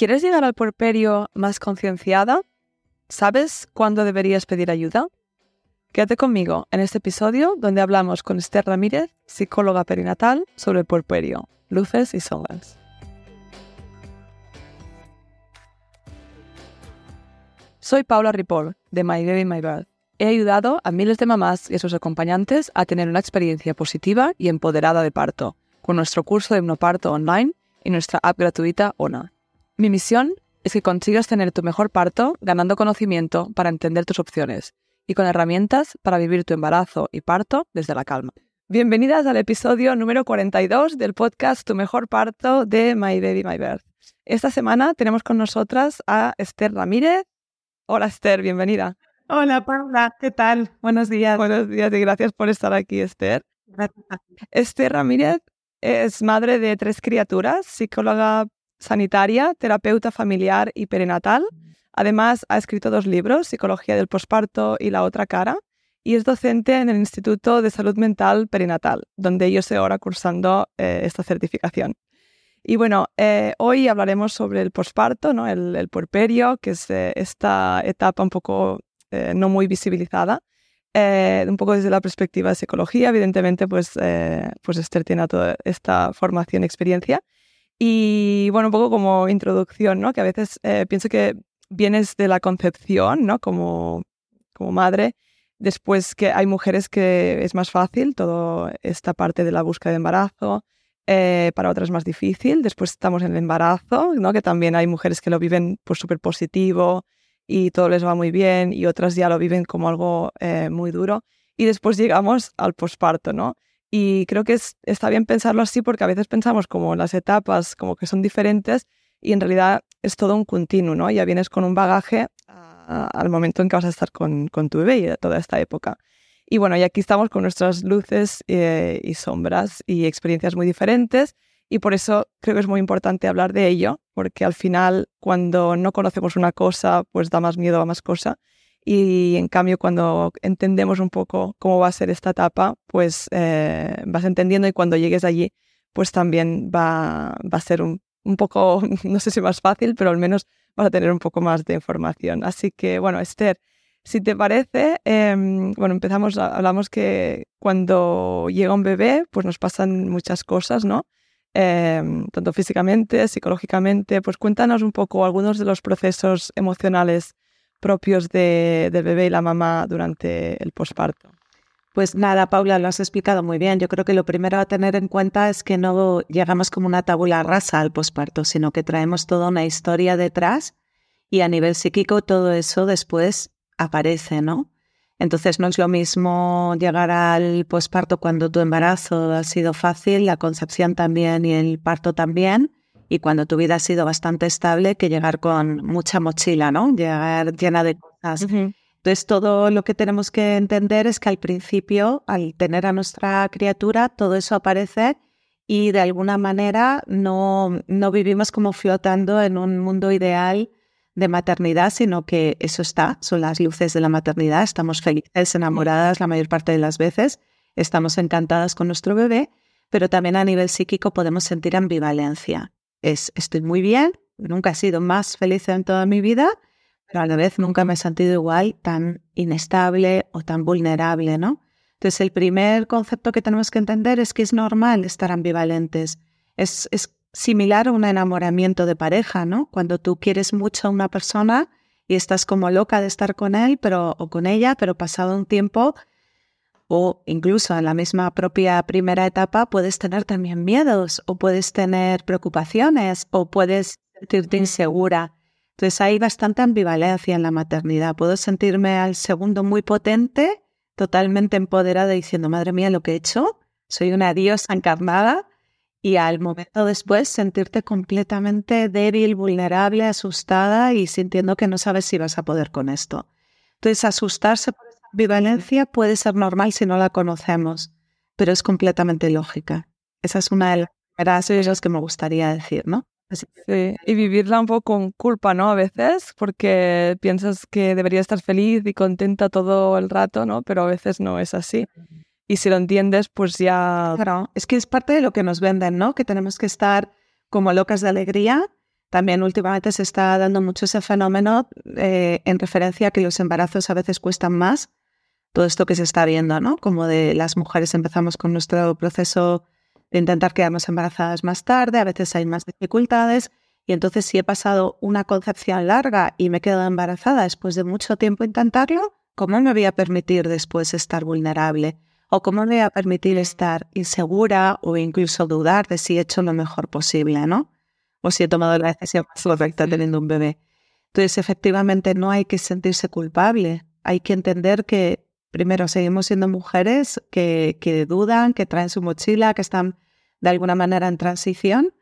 ¿Quieres llegar al puerperio más concienciada? ¿Sabes cuándo deberías pedir ayuda? Quédate conmigo en este episodio donde hablamos con Esther Ramírez, psicóloga perinatal, sobre el puerperio, luces y sombras. Soy Paula Ripoll, de My Baby My Birth. He ayudado a miles de mamás y a sus acompañantes a tener una experiencia positiva y empoderada de parto, con nuestro curso de hipnoparto online y nuestra app gratuita ONA. Mi misión es que consigas tener tu mejor parto ganando conocimiento para entender tus opciones y con herramientas para vivir tu embarazo y parto desde la calma. Bienvenidas al episodio número 42 del podcast Tu mejor parto de My Baby My Birth. Esta semana tenemos con nosotras a Esther Ramírez. Hola Esther, bienvenida. Hola Paula, ¿qué tal? Buenos días. Buenos días y gracias por estar aquí Esther. Gracias. Esther Ramírez es madre de tres criaturas, psicóloga sanitaria, terapeuta familiar y perinatal. Además, ha escrito dos libros, Psicología del posparto y La otra cara, y es docente en el Instituto de Salud Mental Perinatal, donde yo estoy ahora cursando eh, esta certificación. Y bueno, eh, hoy hablaremos sobre el posparto, ¿no? el, puerperio, que es eh, esta etapa un poco no muy visibilizada, un poco desde la perspectiva de psicología. Evidentemente, pues, pues Esther tiene toda esta formación y experiencia. Y bueno, un poco como introducción, ¿no? Que a veces eh, pienso que vienes de la concepción, ¿no? Como, como madre, después que hay mujeres que es más fácil toda esta parte de la búsqueda de embarazo, eh, para otras más difícil. Después estamos en el embarazo, ¿no? Que también hay mujeres que lo viven pues súper positivo y todo les va muy bien y otras ya lo viven como algo eh, muy duro. Y después llegamos al posparto, ¿no? Y creo que está bien pensarlo así porque a veces pensamos como las etapas como que son diferentes y en realidad es todo un continuo, ¿no? Ya vienes con un bagaje al momento en que vas a estar con, con, tu bebé y de toda esta época. Y bueno, y aquí estamos con nuestras luces eh, y sombras y experiencias muy diferentes y por eso creo que es muy importante hablar de ello, porque al final cuando no conocemos una cosa, pues da más miedo a más cosa y en cambio, cuando entendemos un poco cómo va a ser esta etapa, pues eh, vas entendiendo y cuando llegues allí, pues también va, va a ser un, un, poco, no sé si más fácil, pero al menos vas a tener un poco más de información. Así que, bueno, Esther, si te parece, em, bueno, empezamos, hablamos que cuando llega un bebé, pues nos pasan muchas cosas, ¿no? Em, tanto físicamente, psicológicamente, pues cuéntanos un poco algunos de los procesos emocionales propios de, del bebé y la mamá durante el posparto? Pues nada, Paula, lo has explicado muy bien. Yo creo que lo primero a tener en cuenta es que no llegamos como una tabula rasa al posparto, sino que traemos toda una historia detrás y a nivel psíquico todo eso después aparece, ¿no? Entonces no es lo mismo llegar al posparto cuando tu embarazo ha sido fácil, la concepción también y el parto también, y cuando tu vida ha sido bastante estable que llegar con mucha mochila, ¿no? Llegar llena de cosas. Entonces, todo lo que tenemos que entender es que al principio, al tener a nuestra criatura, todo eso aparece y de alguna manera no, no vivimos como flotando en un mundo ideal de maternidad, sino que eso está, son las luces de la maternidad, estamos felices, enamoradas la mayor parte de las veces, estamos encantadas con nuestro bebé, pero también a nivel psíquico podemos sentir ambivalencia es estoy muy bien, nunca he sido más feliz en toda mi vida, pero a la vez nunca me he sentido igual tan inestable o tan vulnerable, ¿no? Entonces el primer concepto que tenemos que entender es que es normal estar ambivalentes. Es, es similar a un enamoramiento de pareja, ¿no? Cuando tú quieres mucho a una persona y estás como loca de estar con él pero, o con ella, pero pasado un tiempo o incluso en la misma propia primera etapa puedes tener también miedos o puedes tener preocupaciones o puedes sentirte insegura. Entonces hay bastante ambivalencia en la maternidad. Puedo sentirme al segundo muy potente, totalmente empoderada diciendo, madre mía, lo que he hecho, soy una diosa encarnada y al momento después sentirte completamente débil, vulnerable, asustada y sintiendo que no sabes si vas a poder con esto. Entonces asustarse por ambivalencia puede ser normal si no la conocemos, pero es completamente lógica. Esa es una de las primeras cosas que me gustaría decir, ¿no? Sí, y vivirla un poco con culpa, ¿no? A veces, porque piensas que debería estar feliz y contenta todo el rato, ¿no? Pero a veces no es así. Y si lo entiendes, pues ya... Claro, es que es parte de lo que nos venden, ¿no? Que tenemos que estar como locas de alegría, También últimamente se está dando mucho ese fenómeno eh, en referencia a que los embarazos a veces cuestan más. Todo esto que se está viendo, ¿no? Como de las mujeres empezamos con nuestro proceso de intentar quedarnos embarazadas más tarde, a veces hay más dificultades. Y entonces si he pasado una concepción larga y me he quedado embarazada después de mucho tiempo intentarlo, ¿cómo me voy a permitir después estar vulnerable? ¿O cómo me voy a permitir estar insegura o incluso dudar de si he hecho lo mejor posible, ¿no? O si he tomado la decisión correcta teniendo un bebé. Entonces, efectivamente, no hay que sentirse culpable. Hay que entender que, primero, seguimos siendo mujeres que, que dudan, que traen su mochila, que están de alguna manera en transición.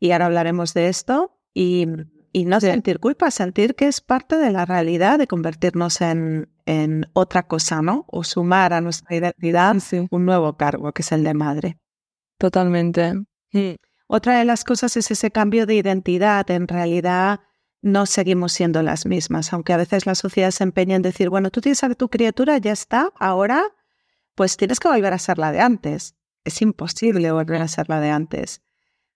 Y ahora hablaremos de esto. Y y no sentir culpa, sentir que es parte de la realidad de convertirnos en, en otra cosa, ¿no? O sumar a nuestra identidad un nuevo cargo, que es el de madre. Totalmente. Otra de las cosas es ese cambio de identidad. En realidad no seguimos siendo las mismas, aunque a veces la sociedad se empeña en decir, bueno, tú tienes a tu criatura, ya está, ahora pues tienes que volver a ser la de antes. Es imposible volver a ser la de antes.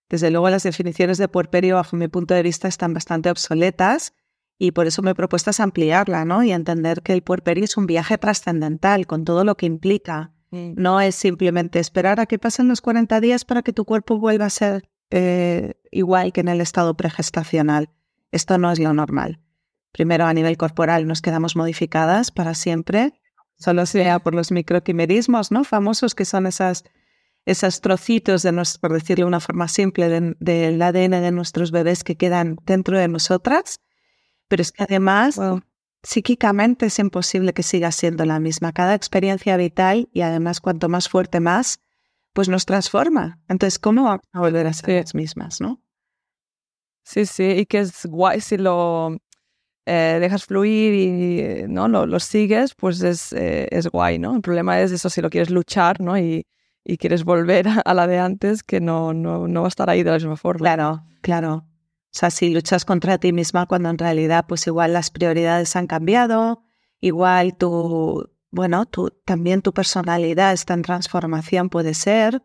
Desde luego las definiciones de puerperio, bajo mi punto de vista, están bastante obsoletas y por eso me he propuesto ampliarla, ¿no? Y entender que el puerperio es un viaje trascendental con todo lo que implica. Mm. No es simplemente esperar a que pasen los 40 días para que tu cuerpo vuelva a ser eh, igual que en el estado pregestacional. Esto no es lo normal. Primero, a nivel corporal, nos quedamos modificadas para siempre, solo sea por los microquimerismos, ¿no? Famosos que son esas esos trocitos, de por decirlo de una forma simple, del ADN de nuestros bebés que quedan dentro de nosotras. Pero es que además, psíquicamente es imposible que siga siendo la misma. Cada experiencia vital, y además cuanto más fuerte más, pues nos transforma. Entonces, ¿cómo vamos a volver a ser las mismas, no? Sí, sí, y que es guay si lo eh, dejas fluir y no lo, sigues, pues es, eh, es guay, ¿no? El problema es eso, si lo quieres luchar, ¿no? Y, y quieres volver a la de antes, que no, no, no va a estar ahí de la misma forma. Claro, claro. O sea, si luchas contra ti misma cuando en realidad pues igual las prioridades han cambiado, igual tu, bueno, tu, también tu personalidad está en transformación, puede ser.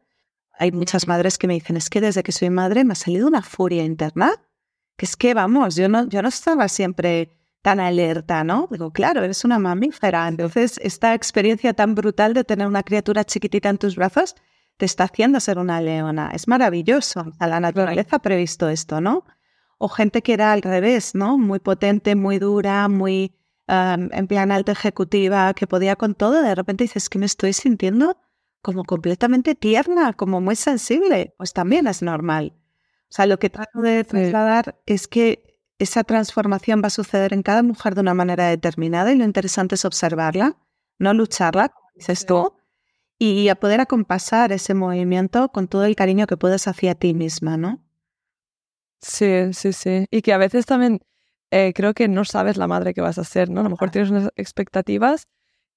Hay muchas madres que me dicen, es que desde que soy madre me ha salido una furia interna, que es que, vamos, yo no, yo no estaba siempre tan alerta, ¿no? Digo, claro, eres una mamífera. Entonces, esta experiencia tan brutal de tener una criatura chiquitita en tus brazos te está haciendo ser una leona. Es maravilloso. A la naturaleza ha previsto esto, ¿no? O gente que era al revés, ¿no? Muy potente, muy dura, muy en plan alta ejecutiva, que podía con todo. De repente dices que me estoy sintiendo como completamente tierna, como muy sensible. Pues también es normal. O sea, lo que trato de trasladar es que esa transformación va a suceder en cada mujer de una manera determinada y lo interesante es observarla, no lucharla, como dices tú, y a poder acompasar ese movimiento con todo el cariño que puedes hacia ti misma, ¿no? Sí, sí, sí. Y que a veces también eh, creo que no sabes la madre que vas a ser, ¿no? A lo mejor tienes unas expectativas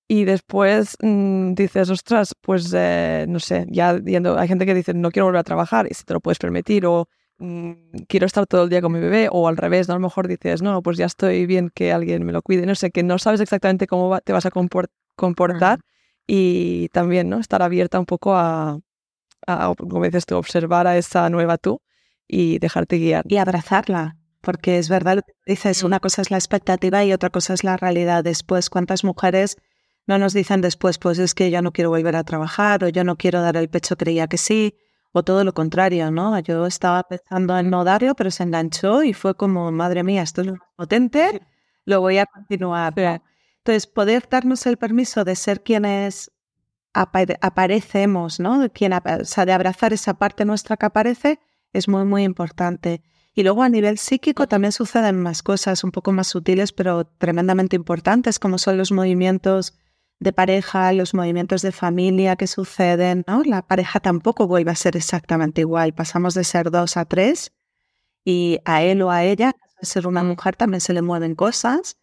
y después mm, dices, ostras, pues eh, no sé, ya yendo, hay gente que dice, no quiero volver a trabajar y si te lo puedes permitir o quiero estar todo el día con mi bebé o al revés, ¿no? A lo mejor dices, no, pues ya estoy bien que alguien me lo cuide, no sé, que no sabes exactamente cómo te vas a comportar y también, ¿no? Estar abierta un poco a, como dices tú, observar a esa nueva tú y dejarte guiar. Y abrazarla, porque es verdad dices, una cosa es la expectativa y otra cosa es la realidad. Después, ¿cuántas mujeres no nos dicen después, pues es que yo no quiero volver a trabajar o yo no quiero dar el pecho, creía que sí? O todo lo contrario, ¿no? Yo estaba pensando en no darlo, pero se enganchó y fue como, madre mía, esto es potente, lo voy a continuar. Entonces, poder darnos el permiso de ser quienes aparecemos, ¿no? Quien, o sea, de abrazar esa parte nuestra que aparece es muy, muy importante. Y luego a nivel psíquico también suceden más cosas un poco más sutiles, pero tremendamente importantes, como son los movimientos de pareja, los movimientos de familia que suceden, ¿no? La pareja tampoco vuelve a ser exactamente igual. Pasamos de ser dos a tres y a él o a ella, ser una mujer, también se le mueven cosas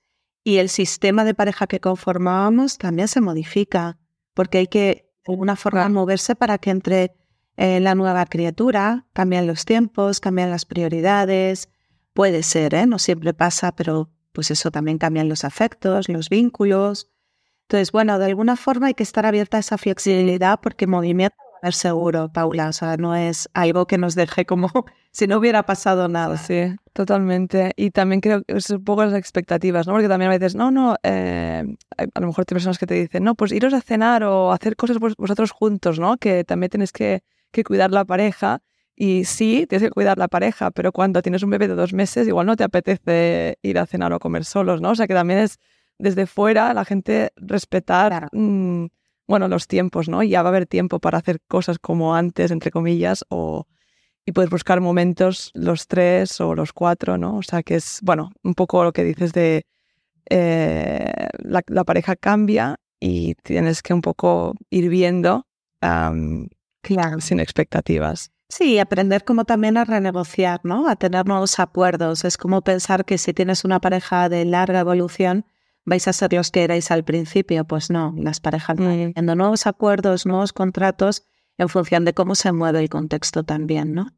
y el sistema de pareja que conformábamos también se modifica porque hay que de alguna forma moverse para que entre eh, la nueva criatura, cambian los tiempos, cambian las prioridades. Puede ser, ¿eh? No siempre pasa, pero pues eso también cambian los afectos, los vínculos. Entonces, bueno, de alguna forma hay que estar abierta a esa flexibilidad porque movimiento es seguro, Paula. O sea, no es algo que nos deje como si no hubiera pasado nada. Sí, totalmente. Y también creo que es un poco las expectativas, ¿no? Porque también a veces, no, no, eh, a lo mejor hay personas que te dicen, no, pues iros a cenar o hacer cosas vosotros juntos, ¿no? Que también tienes que, que cuidar la pareja. Y sí, tienes que cuidar la pareja, pero cuando tienes un bebé de dos meses, igual no te apetece ir a cenar o comer solos, ¿no? O sea que también es desde fuera la gente respetar, mm, bueno, los tiempos, ¿no? Ya va a haber tiempo para hacer cosas como antes, entre comillas, o, y puedes buscar momentos los tres o los cuatro, ¿no? O sea que es, bueno, un poco lo que dices de eh, la, pareja cambia y tienes que un poco ir viendo claro. sin expectativas. Sí, aprender como también a renegociar, ¿no? A tener nuevos acuerdos. Es como pensar que si tienes una pareja de larga evolución, vais a ser los que erais al principio. Pues no, las parejas van mm. teniendo nuevos acuerdos, nuevos contratos en función de cómo se mueve el contexto también, ¿no?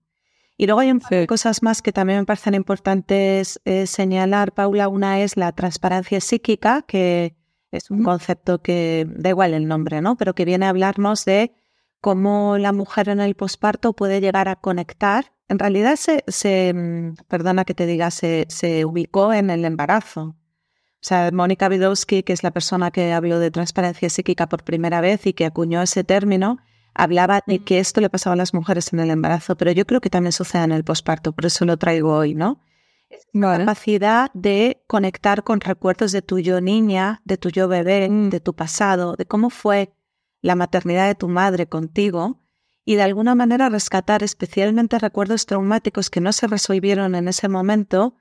Y luego hay un cosas más que también me parecen importantes eh, señalar, Paula. Una es la transparencia psíquica, que es un concepto que da igual el nombre, ¿no? Pero que viene a hablarnos de cómo la mujer en el posparto puede llegar a conectar. En realidad se, se mm, perdona que te diga, se, se ubicó en el embarazo. O sea, Mónica Widowski, que es la persona que habló de transparencia psíquica por primera vez y que acuñó ese término, hablaba de que esto le pasaba a las mujeres en el embarazo, pero yo creo que también sucede en el posparto, por eso lo traigo hoy, ¿no? La capacidad de conectar con recuerdos de tu yo niña, de tu yo bebé, mm. de tu pasado, de cómo fue la maternidad de tu madre contigo y de alguna manera rescatar especialmente recuerdos traumáticos que no se resolvieron en ese momento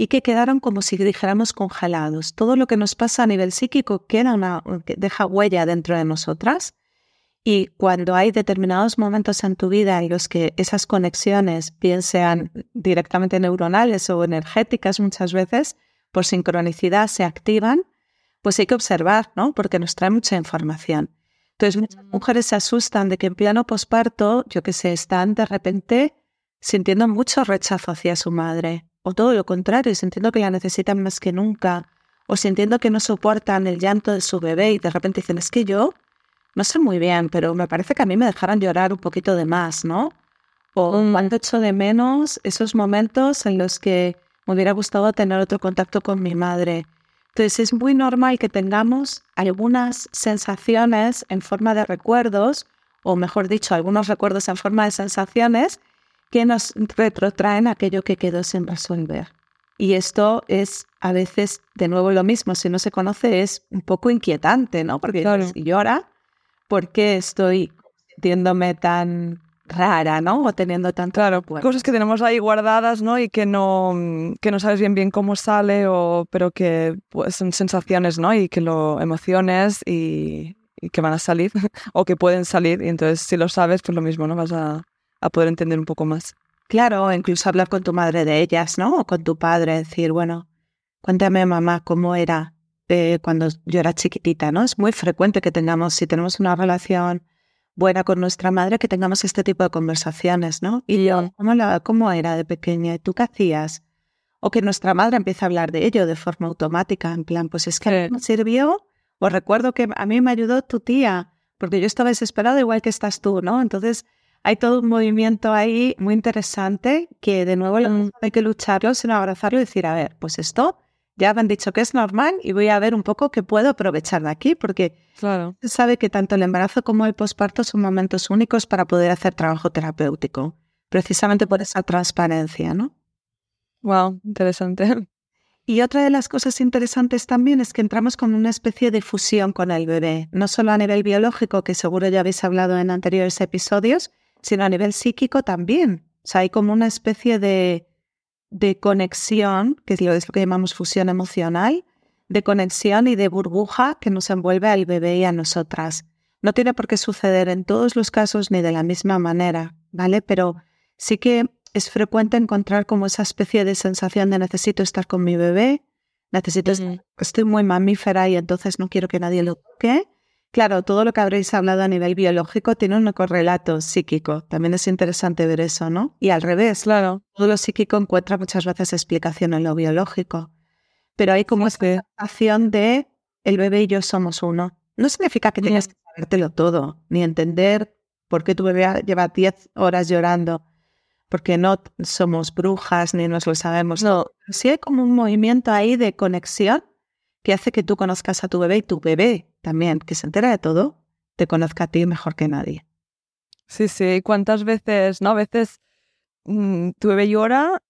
y que quedaron como si dijéramos congelados. Todo lo que nos pasa a nivel psíquico queda una, deja huella dentro de nosotras. Y cuando hay determinados momentos en tu vida en los que esas conexiones, bien sean directamente neuronales o energéticas muchas veces, por sincronicidad se activan, pues hay que observar, ¿no? Porque nos trae mucha información. Entonces, muchas mujeres se asustan de que en plano posparto, yo que sé, están de repente sintiendo mucho rechazo hacia su madre o todo lo contrario, sintiendo que la necesitan más que nunca, o sintiendo que no soportan el llanto de su bebé y de repente dicen, es que yo no sé muy bien, pero me parece que a mí me dejaran llorar un poquito de más, ¿no? O mm. cuando echo de menos esos momentos en los que me hubiera gustado tener otro contacto con mi madre. Entonces es muy normal que tengamos algunas sensaciones en forma de recuerdos, o mejor dicho, algunos recuerdos en forma de sensaciones que nos retrotraen aquello que quedó sin resolver. Y esto es a veces, de nuevo, lo mismo, si no se conoce, es un poco inquietante, ¿no? Porque si llora, ¿por qué estoy sintiéndome tan rara, ¿no? O teniendo tan Claro, cosas que tenemos ahí guardadas, ¿no? Y que no, que no sabes bien bien cómo sale, o, pero que pues, son sensaciones, ¿no? Y que lo emociones y, y que van a salir, o que pueden salir. Y entonces, si lo sabes, pues lo mismo, ¿no? Vas a a poder entender un poco más. Claro, incluso hablar con tu madre de ellas, ¿no? O con tu padre, decir, bueno, cuéntame mamá cómo era eh, cuando yo era chiquitita, ¿no? Es muy frecuente que tengamos, si tenemos una relación buena con nuestra madre, que tengamos este tipo de conversaciones, ¿no? Y yo, ¿cómo, cómo era de pequeña? ¿Y tú qué hacías? O que nuestra madre empiece a hablar de ello de forma automática, en plan, pues es que me sirvió, o recuerdo que a mí me ayudó tu tía, porque yo estaba desesperada igual que estás tú, ¿no? Entonces, hay todo un movimiento ahí muy interesante que de nuevo no hay que lucharlo, sino abrazarlo y decir, a ver, pues esto ya me han dicho que es normal y voy a ver un poco qué puedo aprovechar de aquí, porque claro. se sabe que tanto el embarazo como el posparto son momentos únicos para poder hacer trabajo terapéutico, precisamente por esa transparencia, ¿no? Wow, interesante. Y otra de las cosas interesantes también es que entramos con una especie de fusión con el bebé, no solo a nivel biológico, que seguro ya habéis hablado en anteriores episodios, sino a nivel psíquico también. O sea, hay como una especie de, de conexión, que es lo, es lo que llamamos fusión emocional, de conexión y de burbuja que nos envuelve al bebé y a nosotras. No tiene por qué suceder en todos los casos ni de la misma manera, ¿vale? Pero sí que es frecuente encontrar como esa especie de sensación de necesito estar con mi bebé, necesito, estoy muy mamífera y entonces no quiero que nadie lo toque, Claro, todo lo que habréis hablado a nivel biológico tiene un correlato psíquico. También es interesante ver eso, ¿no? Y al revés, claro, todo lo psíquico encuentra muchas veces explicación en lo biológico. Pero hay como esta sensación de el bebé y yo somos uno. No significa que tengas que sabértelo todo, ni entender ¿Por qué tu bebé lleva 10 horas llorando? Porque no somos brujas ni nos lo sabemos. No, sí hay como un movimiento ahí de conexión que hace que tú conozcas a tu bebé y tu bebé también, que se entera de todo, te conozca a ti mejor que nadie. Sí, sí. ¿Cuántas veces, no? A veces mm, tu bebé llora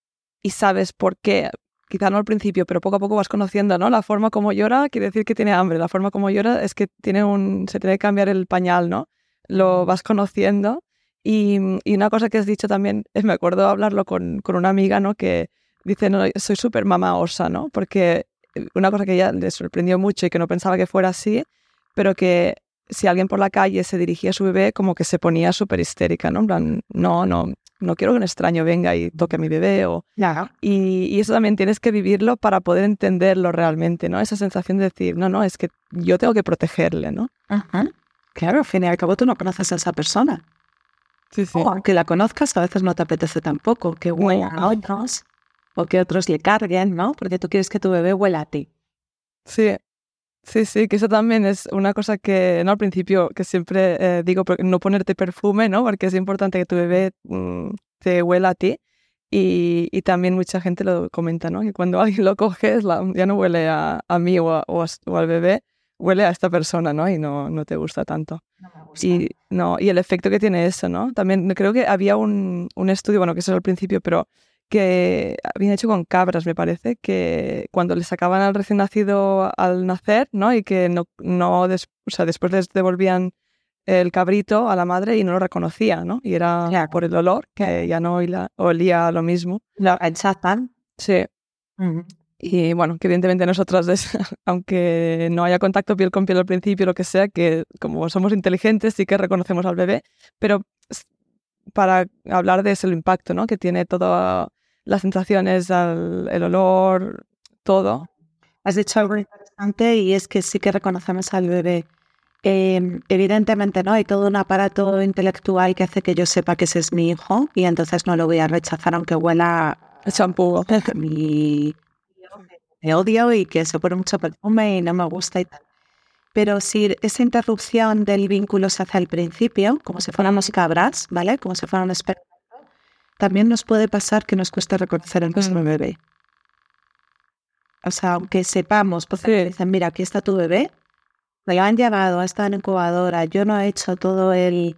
y sabes por qué. Quizá no al principio, pero poco a poco vas conociendo, ¿no? La forma como llora quiere decir que tiene hambre. La forma como llora es que tiene un, se tiene que cambiar el pañal, ¿no? Lo vas conociendo. Y, y una cosa que has dicho también, es, me acuerdo hablarlo con, con una amiga, ¿no? Que dice, no, soy súper mamá osa, ¿no? Porque una cosa que ella le sorprendió mucho y que no pensaba que fuera así, pero que si alguien por la calle se dirigía a su bebé, como que se ponía súper histérica, ¿no? En plan, no, no, no quiero que un extraño venga y toque a mi bebé. O, y, y, eso también tienes que vivirlo para poder entenderlo realmente, ¿no? Esa sensación de decir, no, no, es que yo tengo que protegerle, ¿no? Claro, al fin y al cabo tú no conoces a esa persona. Sí, sí. O aunque la conozcas, a veces no te apetece tampoco que huela a otros o que otros le carguen, ¿no? Porque tú quieres que tu bebé huela a ti. Sí, Sí, sí, que eso también es una cosa que, no al principio, que siempre eh, digo, no ponerte perfume, ¿no? Porque es importante que tu bebé mm, te huela a ti. Y, y, también mucha gente lo comenta, ¿no? Que cuando alguien lo coge, ya no huele a, a mí o, o, al bebé, huele a esta persona, ¿no? Y no, no te gusta tanto. No me gusta. Y, no, y el efecto que tiene eso, ¿no? También creo que había un, un estudio, bueno, que eso es al principio, pero que habían hecho con cabras, me parece, que cuando le sacaban al recién nacido al nacer, ¿no? Y que no, no o sea, después les devolvían el cabrito a la madre y no lo reconocía, ¿no? Y era por el olor, que ya no olía, lo mismo. Lo. Sí. Y bueno, que evidentemente nosotras, aunque no haya contacto piel con piel al principio, lo que sea, que como somos inteligentes sí que reconocemos al bebé, pero para hablar de ese impacto, ¿no? Que tiene todo las sensaciones, el, olor, todo. Has dicho algo interesante y es que sí que reconocemos al bebé. Em, evidentemente, ¿no? Hay todo un aparato intelectual que hace que yo sepa que ese es mi hijo y entonces no lo voy a rechazar aunque huela el champú. Mi... Me odio y que se pone mucho perfume y no me gusta y tal. Pero si esa interrupción del vínculo se hace al principio, como si fuéramos cabras, ¿vale? Como si fuera un también nos puede pasar que nos cuesta reconocer a nuestro bebé. O sea, aunque sepamos, pues dicen, mira, aquí está tu bebé, me han llevado, ha estado en incubadora, yo no he hecho todo el,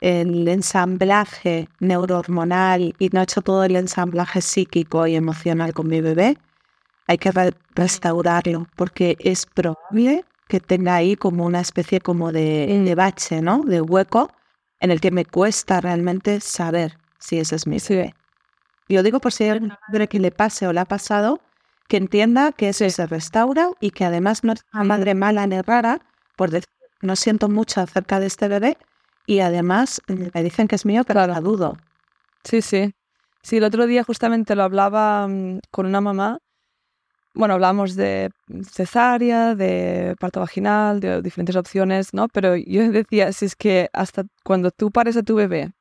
el ensamblaje neurohormonal y no he hecho todo el ensamblaje psíquico y emocional con mi bebé, hay que restaurarlo porque es probable que tenga ahí como una especie como de, de bache, ¿no? De hueco en el que me cuesta realmente saber si ese es mi bebé. Yo digo por si hay alguna madre que le pase o le ha pasado, que entienda que eso se restaura y que además no es una madre mala ni rara, por decir, no siento mucho acerca de este bebé y además me dicen que es mío, pero la dudo. Sí, sí. Sí, el otro día justamente lo hablaba mm, con una mamá. Bueno, hablamos de cesárea, de parto vaginal, de diferentes opciones, ¿no? Pero yo decía, si es que hasta cuando tú pares a tu bebé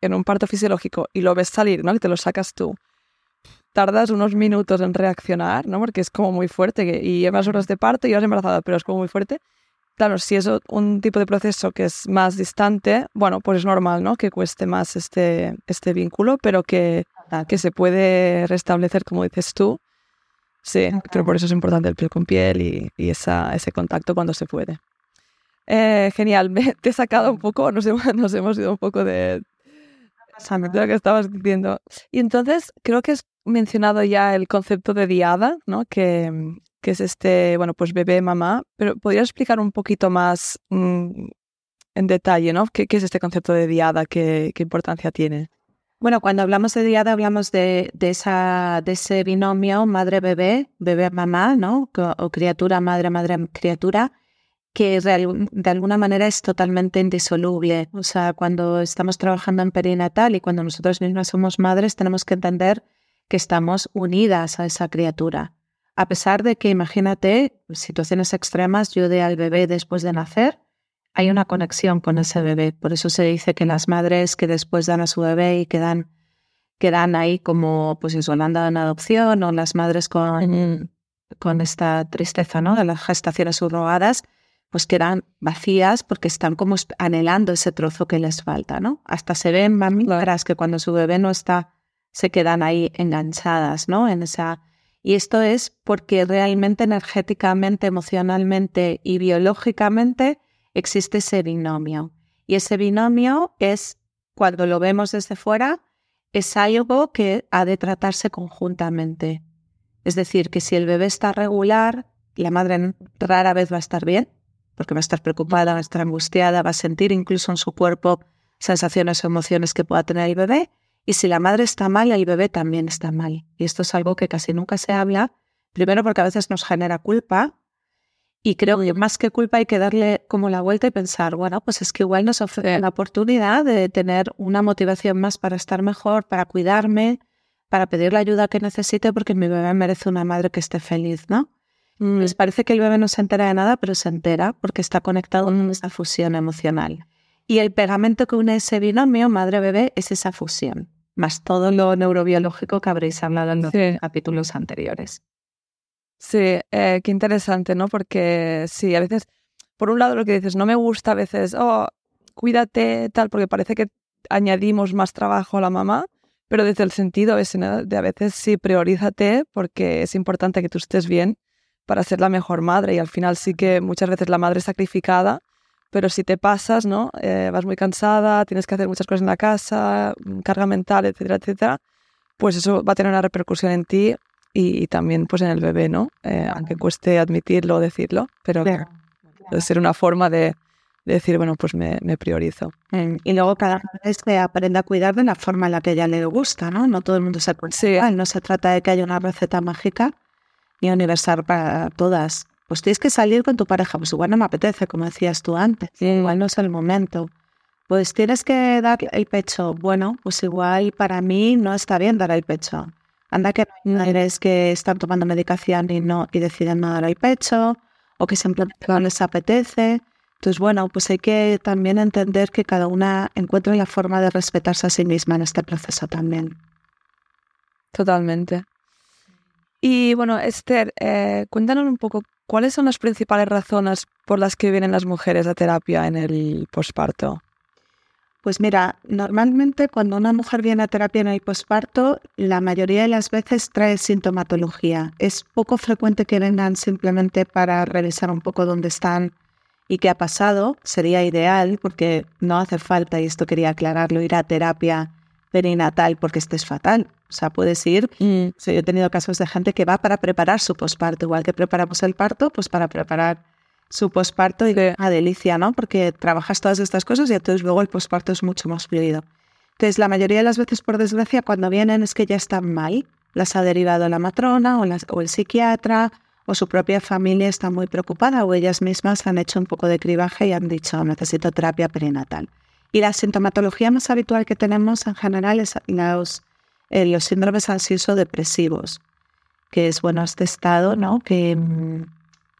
en un parto fisiológico y lo ves salir, ¿no? Que te lo sacas tú, tardas unos minutos en reaccionar, ¿no? Porque es como muy fuerte y llevas horas de parto y vas embarazada, pero es como muy fuerte. Claro, si es un tipo de proceso que es más distante, bueno, pues es normal, ¿no? Que cueste más este, este vínculo, pero que, que se puede restablecer, como dices tú. Sí, pero por eso es importante el piel con piel y, y esa, ese contacto cuando se puede. Eh, genial, te he sacado un poco, nos hemos, nos hemos ido un poco de, lo que estabas diciendo. Y entonces creo que has mencionado ya el concepto de diada, ¿no? Que, que es este, bueno, pues bebé, mamá, pero ¿podrías explicar un poquito más mm, en detalle, ¿no? ¿Qué, ¿Qué, es este concepto de diada? ¿Qué, qué importancia tiene? Bueno, cuando hablamos de diada hablamos de, de, esa, de ese binomio madre-bebé, bebé-mamá, ¿no? O criatura, madre, madre, criatura que de alguna manera es totalmente indisoluble. O sea, cuando estamos trabajando en perinatal y cuando nosotros mismas somos madres, tenemos que entender que estamos unidas a esa criatura. A pesar de que, imagínate, situaciones extremas, yo de al bebé después de nacer, hay una conexión con ese bebé. Por eso se dice que las madres que después dan a su bebé y quedan, quedan ahí como, pues eso, han dado en adopción, o las madres con, con esta tristeza, ¿no? De las gestaciones subrogadas, pues quedan vacías porque están como anhelando ese trozo que les falta, ¿no? Hasta se ven mamíferas que cuando su bebé no está, se quedan ahí enganchadas, ¿no? En esa... Y esto es porque realmente energéticamente, emocionalmente y biológicamente existe ese binomio. Y ese binomio es, cuando lo vemos desde fuera, es algo que ha de tratarse conjuntamente. Es decir, que si el bebé está regular, la madre rara vez va a estar bien, porque va a estar preocupada, va a estar angustiada, va a sentir incluso en su cuerpo sensaciones o emociones que pueda tener el bebé. Y si la madre está mal, el bebé también está mal. Y esto es algo que casi nunca se habla, primero porque a veces nos genera culpa, y creo que más que culpa hay que darle como la vuelta y pensar, bueno, pues es que igual nos ofrece la oportunidad de tener una motivación más para estar mejor, para cuidarme, para pedir la ayuda que necesite, porque mi bebé merece una madre que esté feliz, ¿no? Les parece que el bebé no se entera de nada, pero se entera porque está conectado con esa fusión emocional. Y el pegamento que une ese binomio madre-bebé es esa fusión, más todo lo neurobiológico que habréis hablado en los capítulos anteriores. Sí, eh, qué interesante, ¿no? Porque sí, a veces, por un lado lo que dices, no me gusta a veces, oh, cuídate, tal, porque parece que añadimos más trabajo a la mamá, pero desde el sentido ese, ¿no? De a veces sí, priorízate porque es importante que tú estés bien para ser la mejor madre y al final sí que muchas veces la madre es sacrificada, pero si te pasas, ¿no? Eh, vas muy cansada, tienes que hacer muchas cosas en la casa, carga mental, etcétera, etcétera, pues eso va a tener una repercusión en ti y, también pues en el bebé, ¿no? Eh, aunque cueste admitirlo o decirlo, pero puede ser una forma de, decir, bueno, pues me, priorizo. Y luego cada vez se aprende a cuidar de la forma en la que a ella le gusta, ¿no? No todo el mundo se sí. no se trata de que haya una receta mágica ni universal para todas. Pues tienes que salir con tu pareja, pues igual no me apetece, como decías tú antes, igual no es el momento. Pues tienes que dar el pecho. Bueno, pues igual para mí no está bien dar el pecho. Anda que no hay que están tomando medicación y no y deciden no dar el pecho, o que simplemente no les apetece. Entonces, bueno, pues hay que también entender que cada una encuentra la forma de respetarse a sí misma en este proceso también. Totalmente. Y bueno, Esther, eh, cuéntanos un poco cuáles son las principales razones por las que vienen las mujeres a terapia en el posparto. Pues mira, normalmente cuando una mujer viene a terapia en el posparto, la mayoría de las veces trae sintomatología. Es poco frecuente que vengan simplemente para revisar un poco dónde están y qué ha pasado. Sería ideal porque no hace falta, y esto quería aclararlo, ir a terapia perinatal porque estés fatal. O sea, puedes ir. Mm. yo he tenido casos de gente que va para preparar su posparto, igual que preparamos el parto, pues para preparar su posparto y a delicia, ¿no? Porque trabajas todas estas cosas y entonces luego el posparto es mucho más fluido. Entonces, la mayoría de las veces, por desgracia, cuando vienen es que ya están mal. Las ha derivado la matrona o, o el psiquiatra o su propia familia está muy preocupada o ellas mismas han hecho un poco de cribaje y han dicho necesito terapia perinatal. Y la sintomatología más habitual que tenemos en general es los, eh, los síndromes ansioso-depresivos, que es bueno este estado, ¿no? Que mm,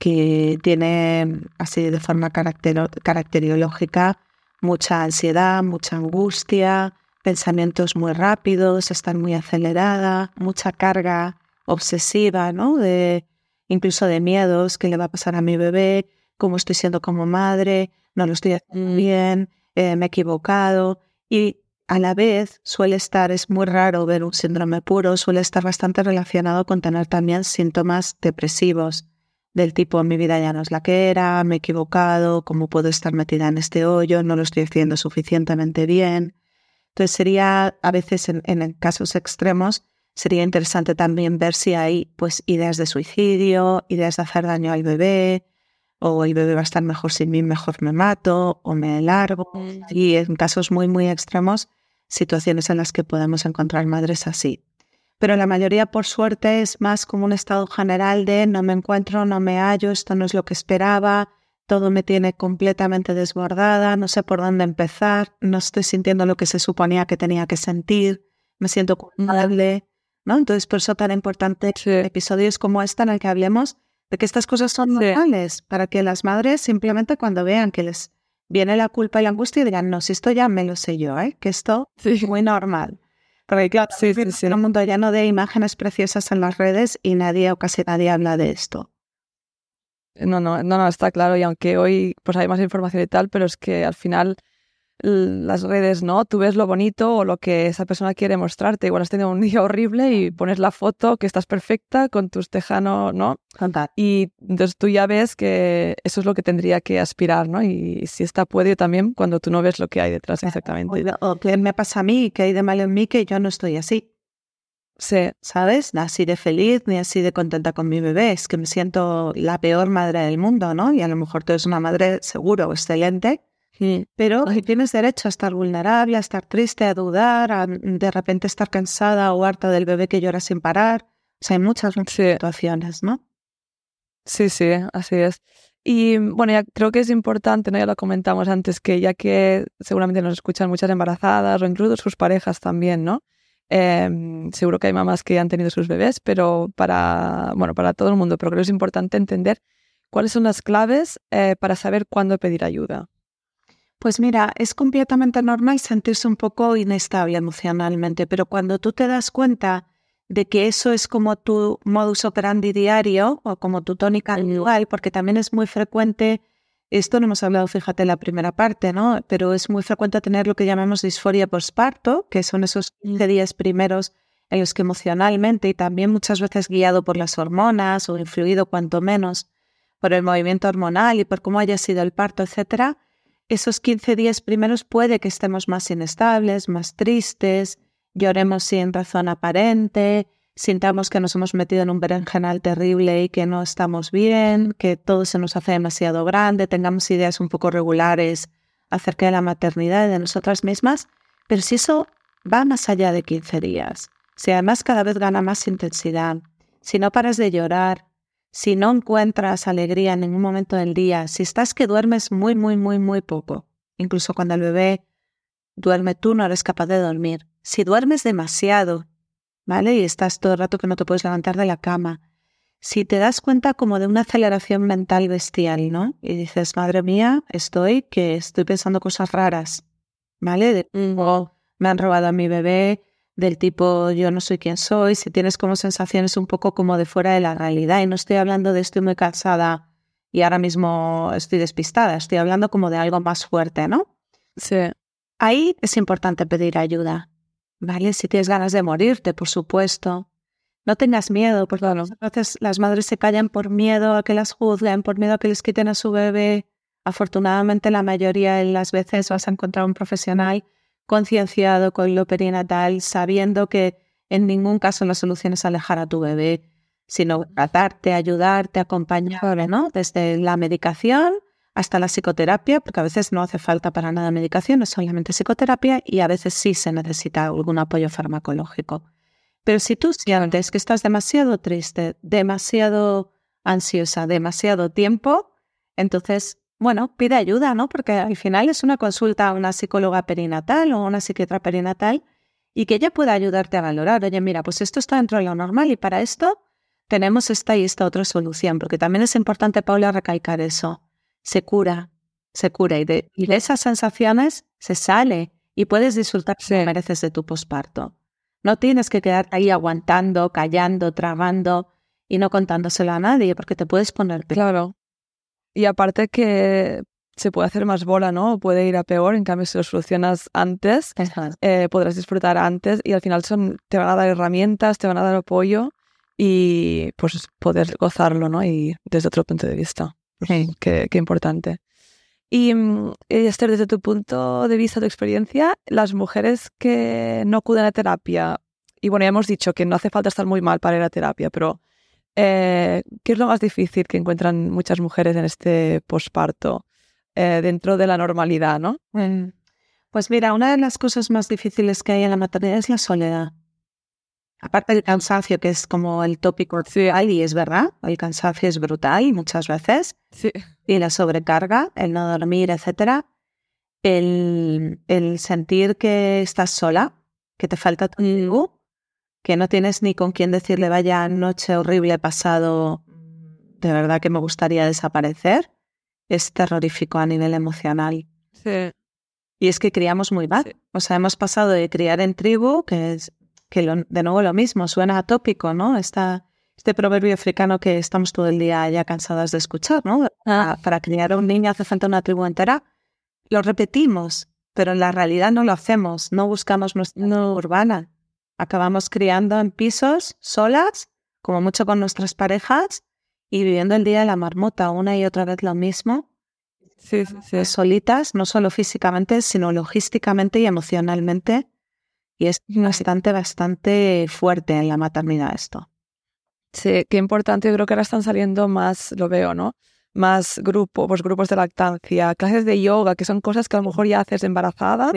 que tiene así de forma caracteriológica mucha ansiedad, mucha angustia, pensamientos muy rápidos, estar muy acelerada, mucha carga obsesiva, ¿no? De, incluso de miedos, qué le va a pasar a mi bebé, cómo estoy siendo como madre, no lo estoy haciendo mm. bien, eh, me he equivocado. Y a la vez suele estar, es muy raro ver un síndrome puro, suele estar bastante relacionado con tener también síntomas depresivos del tipo mi vida ya no es la que era, me he equivocado, cómo puedo estar metida en este hoyo, no lo estoy haciendo suficientemente bien. Entonces sería, a veces en, casos extremos, sería interesante también ver si hay pues ideas de suicidio, ideas de hacer daño al bebé, o el bebé va a estar mejor sin mí, mejor me mato, o me largo. Mm. Y en casos muy, muy extremos, situaciones en las que podemos encontrar madres así pero la mayoría, por suerte, es más como un estado general de no me encuentro, no me hallo, esto no es lo que esperaba, todo me tiene completamente desbordada, no sé por dónde empezar, no estoy sintiendo lo que se suponía que tenía que sentir, me siento culpable, ¿no? Entonces, por eso tan importante episodios como este en el que hablemos de que estas cosas son normales, para que las madres simplemente cuando vean que les viene la culpa y la angustia digan, no, si esto ya me lo sé yo, ¿eh? que esto es muy normal. Porque claro, sí, sí, un mundo lleno de imágenes preciosas en las redes y nadie o casi nadie habla de esto. No, no, no, no, está claro. Y aunque hoy pues hay más información y tal, pero es que al final las redes, ¿no? Tú ves lo bonito o lo que esa persona quiere mostrarte. Igual has tenido un día horrible y pones la foto que estás perfecta con tus tejanos, ¿no? Y entonces tú ya ves que eso es lo que tendría que aspirar, ¿no? Y si está puede también cuando tú no ves lo que hay detrás exactamente. O, qué me pasa a mí, que hay de malo en mí que yo no estoy así. Sí. ¿Sabes? Ni así de feliz, ni así de contenta con mi bebé. Es que me siento la peor madre del mundo, ¿no? Y a lo mejor tú eres una madre seguro, excelente, pero tienes derecho a estar vulnerable, a estar triste, a dudar, a de repente estar cansada o harta del bebé que llora sin parar. O sea, hay muchas situaciones, ¿no? Sí, sí, así es. Y bueno, ya creo que es importante, ¿no? ya lo comentamos antes, que ya que seguramente nos escuchan muchas embarazadas o incluso sus parejas también, ¿no? Em, seguro que hay mamás que han tenido sus bebés, pero para, bueno, para todo el mundo, pero creo que es importante entender cuáles son las claves eh, para saber cuándo pedir ayuda. Pues mira, es completamente normal sentirse un poco inestable emocionalmente, pero cuando tú te das cuenta de que eso es como tu modus operandi diario o como tu tónica individual, porque también es muy frecuente, esto no hemos hablado, fíjate, en la primera parte, ¿no? Pero es muy frecuente tener lo que llamamos disforia postparto, que son esos 15 días primeros en los que emocionalmente y también muchas veces guiado por las hormonas o influido cuanto menos por el movimiento hormonal y por cómo haya sido el parto, etcétera, esos 15 días primeros puede que estemos más inestables, más tristes, lloremos sin razón aparente, sintamos que nos hemos metido en un berenjenal terrible y que no estamos bien, que todo se nos hace demasiado grande, tengamos ideas un poco regulares acerca de la maternidad y de nosotras mismas, pero si eso va más allá de 15 días, si además cada vez gana más intensidad, si no paras de llorar, si no encuentras alegría en ningún momento del día, si estás que duermes muy, muy, muy, muy poco, incluso cuando el bebé duerme tú no eres capaz de dormir, si duermes demasiado, ¿vale? Y estás todo el rato que no te puedes levantar de la cama, si te das cuenta como de una aceleración mental bestial, ¿no? Y dices, madre mía, estoy que estoy pensando cosas raras, ¿vale? De, oh, me han robado a mi bebé, del tipo yo no soy quien soy, si tienes como sensaciones un poco como de fuera de la realidad y no estoy hablando de estoy muy cansada y ahora mismo estoy despistada, estoy hablando como de algo más fuerte, ¿no? Sí. Ahí es importante pedir ayuda, ¿vale? Si tienes ganas de morirte, por supuesto. No tengas miedo, porque a veces las madres se callan por miedo a que las juzguen, por miedo a que les quiten a su bebé. Afortunadamente, la mayoría de las veces vas a encontrar un profesional concienciado con lo perinatal, sabiendo que en ningún caso la solución es alejar a tu bebé, sino tratarte, ayudarte, acompañarle, ¿no? Desde la medicación hasta la psicoterapia, porque a veces no hace falta para nada medicación, es solamente psicoterapia y a veces sí se necesita algún apoyo farmacológico. Pero si tú sientes que estás demasiado triste, demasiado ansiosa, demasiado tiempo, entonces bueno, pide ayuda, ¿no? Porque al final es una consulta a una psicóloga perinatal o una psiquiatra perinatal y que ella pueda ayudarte a valorar, oye, mira, pues esto está dentro de lo normal y para esto tenemos esta y esta otra solución, porque también es importante, Paula, recalcar eso. Se cura, se cura y de, esas sensaciones se sale y puedes disfrutar si mereces de tu posparto. No tienes que quedar ahí aguantando, callando, tragando y no contándoselo a nadie, porque te puedes poner Claro. Y aparte que se puede hacer más bola, ¿no? Puede ir a peor, en cambio si lo solucionas antes, eh, podrás disfrutar antes y al final son, te van a dar herramientas, te van a dar apoyo y pues poder gozarlo, ¿no? Y desde otro punto de vista. Pues, qué, importante. Y mm, Esther, desde tu punto de vista, tu experiencia, las mujeres que no acuden a terapia, y bueno, ya hemos dicho que no hace falta estar muy mal para ir a terapia, pero eh, ¿Qué es lo más difícil que encuentran muchas mujeres en este posparto eh, dentro de la normalidad, no? Mm. Pues mira, una de las cosas más difíciles que hay en la maternidad es la soledad. Aparte del cansancio, que es como el tópico sí. y es verdad, el cansancio es brutal muchas veces. Sí. Y la sobrecarga, el no dormir, etcétera. El, el sentir que estás sola, que te falta tu amigo, que no tienes ni con quién decirle vaya noche horrible pasado, de verdad que me gustaría desaparecer, es terrorífico a nivel emocional. Sí. Y es que criamos muy mal. O sea, hemos pasado de criar en tribu, que es que de nuevo lo mismo, suena atópico, ¿no? Esta, este proverbio africano que estamos todo el día ya cansadas de escuchar, ¿no? Ah. Para criar a un niño hace falta una tribu entera. Lo repetimos, pero en la realidad no lo hacemos, no buscamos nuestra tribu urbana. Acabamos criando en pisos, solas, como mucho con nuestras parejas, y viviendo el día de la marmota una y otra vez lo mismo, Sí, sí, sí. solitas, no solo físicamente, sino logísticamente y emocionalmente. Y es bastante, bastante fuerte en la maternidad esto. Sí, qué importante. Yo creo que ahora están saliendo más, lo veo, ¿no? Más grupos, pues grupos de lactancia, clases de yoga, que son cosas que a lo mejor ya haces embarazada.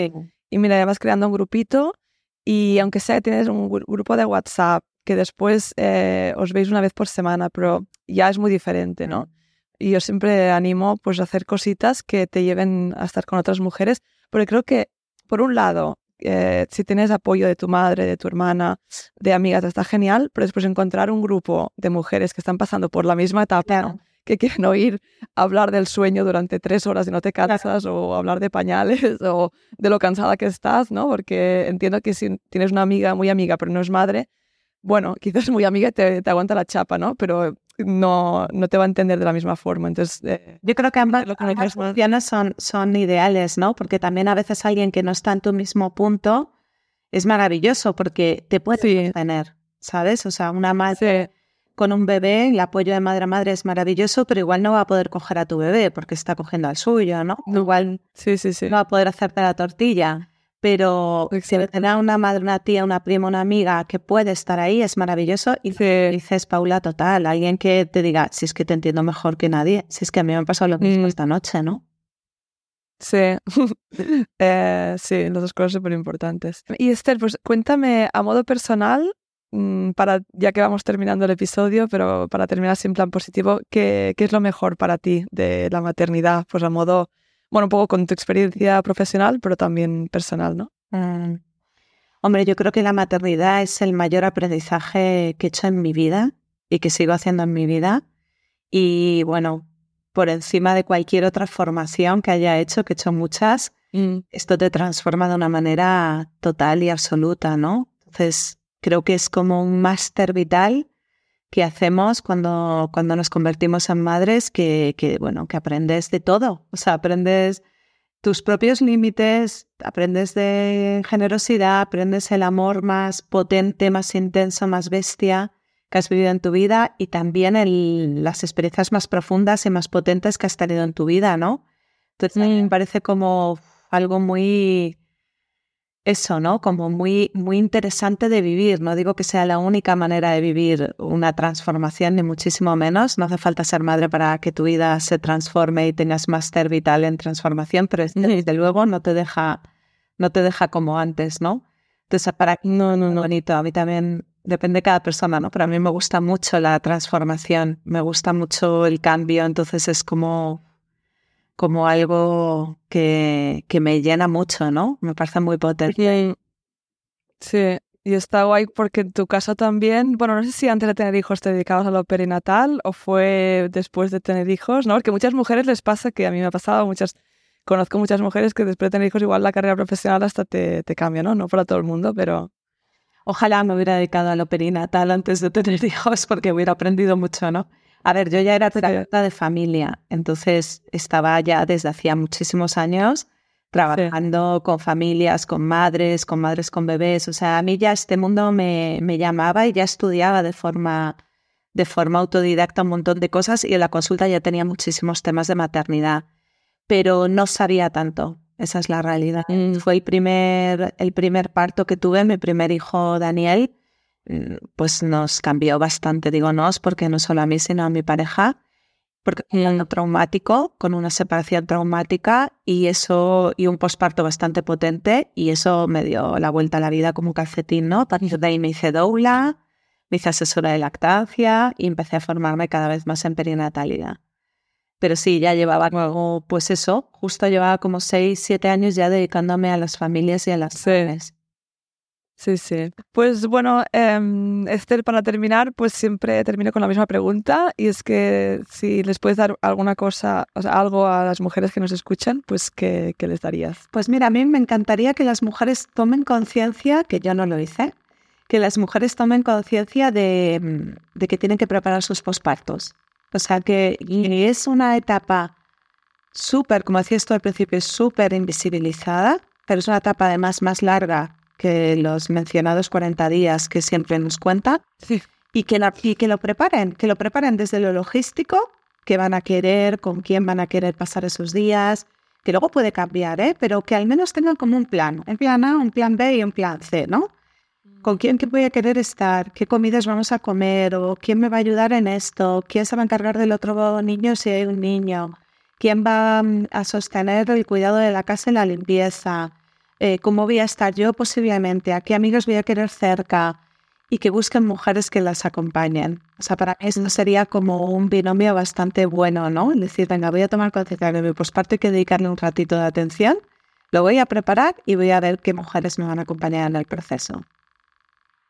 Y mira, ya vas creando un grupito y aunque sea tienes un gru- grupo de WhatsApp que después eh, os veis una vez por semana, pero ya es muy diferente, ¿no? Y yo siempre animo pues a hacer cositas que te lleven a estar con otras mujeres, porque creo que, por un lado, eh, si tienes apoyo de tu madre, de tu hermana, de amigas, está genial, pero después encontrar un grupo de mujeres que están pasando por la misma etapa, ¿no? Que quieren oír hablar del sueño durante tres horas y no te cansas, o hablar de pañales, o de lo cansada que estás, ¿no? Porque entiendo que si tienes una amiga muy amiga, pero no es madre, bueno, quizás muy amiga te, te aguanta la chapa, ¿no? Pero no, no te va a entender de la misma forma. Entonces, eh, Yo creo que ambas, Lo que ambas opciones son, son ideales, ¿no? Porque también a veces alguien que no está en tu mismo punto es maravilloso porque te puede Sí. sostener, ¿sabes? O sea, una madre sí, con un bebé, el apoyo de madre a madre es maravilloso, pero igual no va a poder coger a tu bebé porque está cogiendo al suyo, ¿no? Igual sí, sí, sí. no va a poder hacerte la tortilla. Pero si Exacto. tener una madre, una tía, una prima, una amiga que puede estar ahí es maravilloso. Y dices, Paula, total, alguien que te diga, si es que te entiendo mejor que nadie, si es que a mí me ha pasado lo mismo Mm. esta noche, ¿no? Sí, Eh, sí, las dos cosas súper importantes. Y Esther, pues cuéntame a modo personal, para, ya que vamos terminando el episodio, pero para terminar en plan positivo, ¿qué, qué es lo mejor para ti de la maternidad? Pues a modo, bueno, un poco con tu experiencia profesional, pero también personal, ¿no? Mm. Hombre, yo creo que la maternidad es el mayor aprendizaje que he hecho en mi vida y que sigo haciendo en mi vida. Y bueno, por encima de cualquier otra formación que haya hecho, que he hecho muchas, esto te transforma de una manera total y absoluta, ¿no? Entonces, creo que es como un máster vital que hacemos cuando, cuando nos convertimos en madres, que, que, bueno, que aprendes de todo. O sea, aprendes tus propios límites, aprendes de generosidad, aprendes el amor más potente, más intenso, más bestia que has vivido en tu vida y también el- las experiencias más profundas y más potentes que has tenido en tu vida, ¿no? Entonces, a mí me parece como algo muy eso, ¿no? Como muy, muy interesante de vivir. No digo que sea la única manera de vivir una transformación, ni muchísimo menos. No hace falta ser madre para que tu vida se transforme y tengas máster vital en transformación, pero este, desde luego no te deja, no te deja como antes, ¿no? Entonces, para no, no, no, bonito. A mí también depende de cada persona, ¿no? Pero a mí me gusta mucho la transformación, me gusta mucho el cambio, entonces es como como algo que, que me llena mucho, ¿no? Me parece muy potente. Sí, y está guay porque en tu caso también, bueno, no sé si antes de tener hijos te dedicabas a lo perinatal o fue después de tener hijos, ¿no? Porque a muchas mujeres les pasa, que a mí me ha pasado, muchas, conozco muchas mujeres que después de tener hijos igual la carrera profesional hasta te, te cambia, ¿no? No para todo el mundo, pero... Ojalá me hubiera dedicado a lo perinatal antes de tener hijos porque hubiera aprendido mucho, ¿no? A ver, yo ya era terapeuta de familia, entonces estaba ya desde hacía muchísimos años trabajando sí. con familias, con madres, con madres con bebés. O sea, a mí ya este mundo me, me llamaba y ya estudiaba de forma, de forma autodidacta un montón de cosas y en la consulta ya tenía muchísimos temas de maternidad, pero no sabía tanto. Esa es la realidad. Mm. Fue el primer, el primer parto que tuve, mi primer hijo Daniel, pues nos cambió bastante, digo nos, porque no solo a mí, sino a mi pareja, porque fue un traumático, con una separación traumática y eso, y un posparto bastante potente, y eso me dio la vuelta a la vida como un calcetín, ¿no? A partir de ahí me hice doula, me hice asesora de lactancia y empecé a formarme cada vez más en perinatalidad. Pero sí, ya llevaba como, pues eso, justo llevaba como seis, siete años ya dedicándome a las familias y a las mujeres. Sí, sí. Pues bueno, eh, Esther, para terminar, pues siempre termino con la misma pregunta y es que si les puedes dar alguna cosa, o sea, algo a las mujeres que nos escuchan, pues ¿qué, les darías? Pues mira, a mí me encantaría que las mujeres tomen conciencia, que yo no lo hice, que las mujeres tomen conciencia de, de, que tienen que preparar sus pospartos. O sea, que es una etapa súper, como decías tú al principio, súper invisibilizada, pero es una etapa además más larga que los mencionados 40 días que siempre nos cuenta. Y, que y que lo preparen, que lo preparen desde lo logístico, que van a querer, con quién van a querer pasar esos días, que luego puede cambiar, ¿eh? pero que al menos tengan como un plan, un plan A, un plan B y un plan C, ¿no? ¿Con quién voy a querer estar? ¿Qué comidas vamos a comer? ¿O quién me va a ayudar en esto? ¿Quién se va a encargar del otro niño si hay un niño? ¿Quién va mm, a sostener el cuidado de la casa y la limpieza? Eh, ¿Cómo voy a estar yo posiblemente? ¿A qué amigos voy a querer cerca? Y que busquen mujeres que las acompañen. O sea, para mí eso sería como un binomio bastante bueno, ¿no? Es decir, venga, voy a tomar conciencia de mi posparto y que dedicarle un ratito de atención. Lo voy a preparar y voy a ver qué mujeres me van a acompañar en el proceso.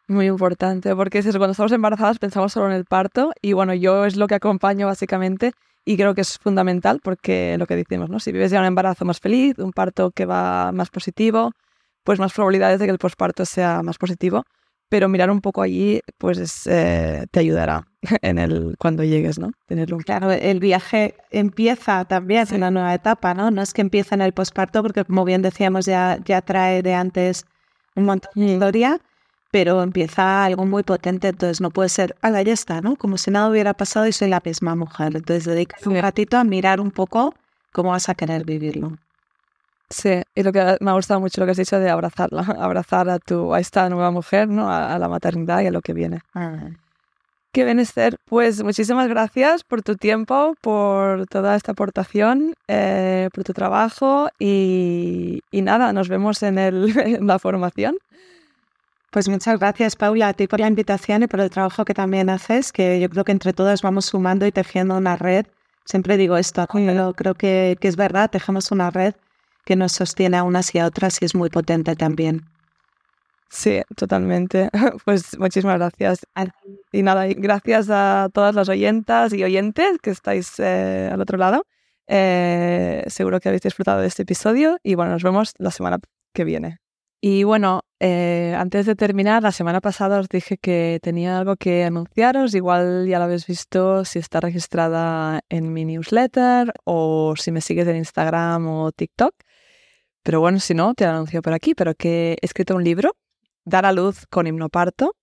Muy importante, porque es cuando estamos embarazadas pensamos solo en el parto y bueno, yo es lo que acompaño básicamente y creo que es fundamental porque lo que decimos, ¿no? Si vives ya un embarazo más feliz, un parto que va más positivo, pues más probabilidades de que el posparto sea más positivo, pero mirar un poco allí pues eh, te ayudará en el cuando llegues, ¿no? Tenerlo. Claro, el viaje empieza también en una nueva etapa, ¿no? No es que empiece en el posparto porque como bien decíamos ya, ya trae de antes un montón de historia pero empieza algo muy potente, entonces no puede ser, ala, ya está, ¿no? Como si nada hubiera pasado y soy la misma mujer. Entonces dedica un ratito a mirar un poco cómo vas a querer vivirlo. Sí, y lo que me ha gustado mucho lo que has dicho de abrazarla, abrazar a tu, a esta nueva mujer, ¿no? A, la maternidad y a lo que viene. Ah. Qué bien, Esther. Pues muchísimas gracias por tu tiempo, por toda esta aportación, eh, por tu trabajo y, y, nada, nos vemos en, el, en la formación. Pues muchas gracias, Paula, a ti por la invitación y por el trabajo que también haces, que yo creo que entre todas vamos sumando y tejiendo una red. Siempre digo esto, pero creo que, que es verdad, tejemos una red que nos sostiene a unas y a otras y es muy potente también. Sí, totalmente. Pues muchísimas gracias. Y nada, gracias a todas las oyentas y oyentes que estáis eh, al otro lado. Eh, seguro que habéis disfrutado de este episodio y bueno, nos vemos la semana que viene. Y bueno, eh, antes de terminar, la semana pasada os dije que tenía algo que anunciaros. Igual ya lo habéis visto si está registrada en mi newsletter o si me sigues en Instagram o TikTok. Pero bueno, si no, te lo anuncio por aquí. Pero que he escrito un libro, Dar a luz con hipnoparto.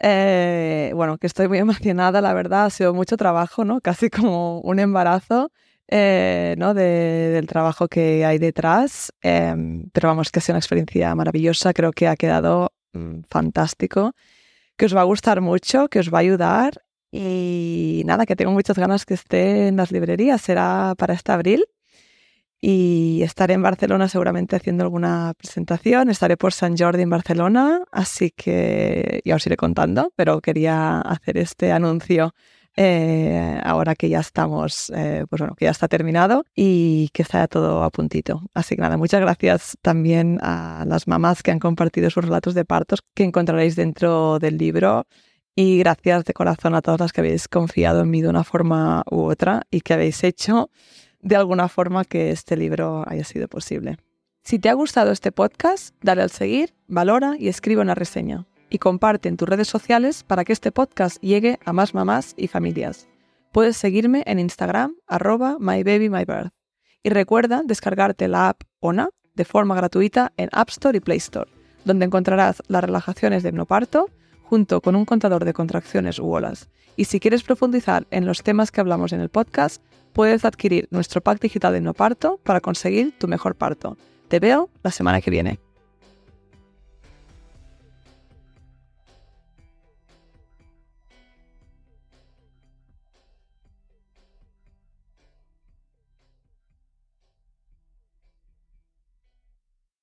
Eh, bueno, que estoy muy emocionada, la verdad. Ha sido mucho trabajo, ¿no? Casi como un embarazo. Eh, ¿no? del trabajo que hay detrás. Em, pero vamos, que ha sido una experiencia maravillosa, creo que ha quedado mm, fantástico, que os va a gustar mucho, que os va a ayudar y nada, que tengo muchas ganas que esté en las librerías, será para este abril. Y estaré en Barcelona seguramente haciendo alguna presentación. Estaré por San Jordi en Barcelona, así que ya os iré contando, pero quería hacer este anuncio eh, ahora que ya estamos, eh, pues bueno, que ya está terminado y que está todo a puntito. Así que nada, muchas gracias también a las mamás que han compartido sus relatos de partos que encontraréis dentro del libro. Y gracias de corazón a todas las que habéis confiado en mí de una forma u otra y que habéis hecho de alguna forma que este libro haya sido posible. Si te ha gustado este podcast, dale al seguir, valora y escribe una reseña y comparte en tus redes sociales para que este podcast llegue a más mamás y familias. Puedes seguirme en Instagram, arroba mybabymybirth. Y recuerda descargarte la app ONA de forma gratuita en App Store y Play Store, donde encontrarás las relajaciones de hipnoparto junto con un contador de contracciones u olas. Y si quieres profundizar en los temas que hablamos en el podcast, puedes adquirir nuestro pack digital de hipnoparto para conseguir tu mejor parto. Te veo la semana que viene.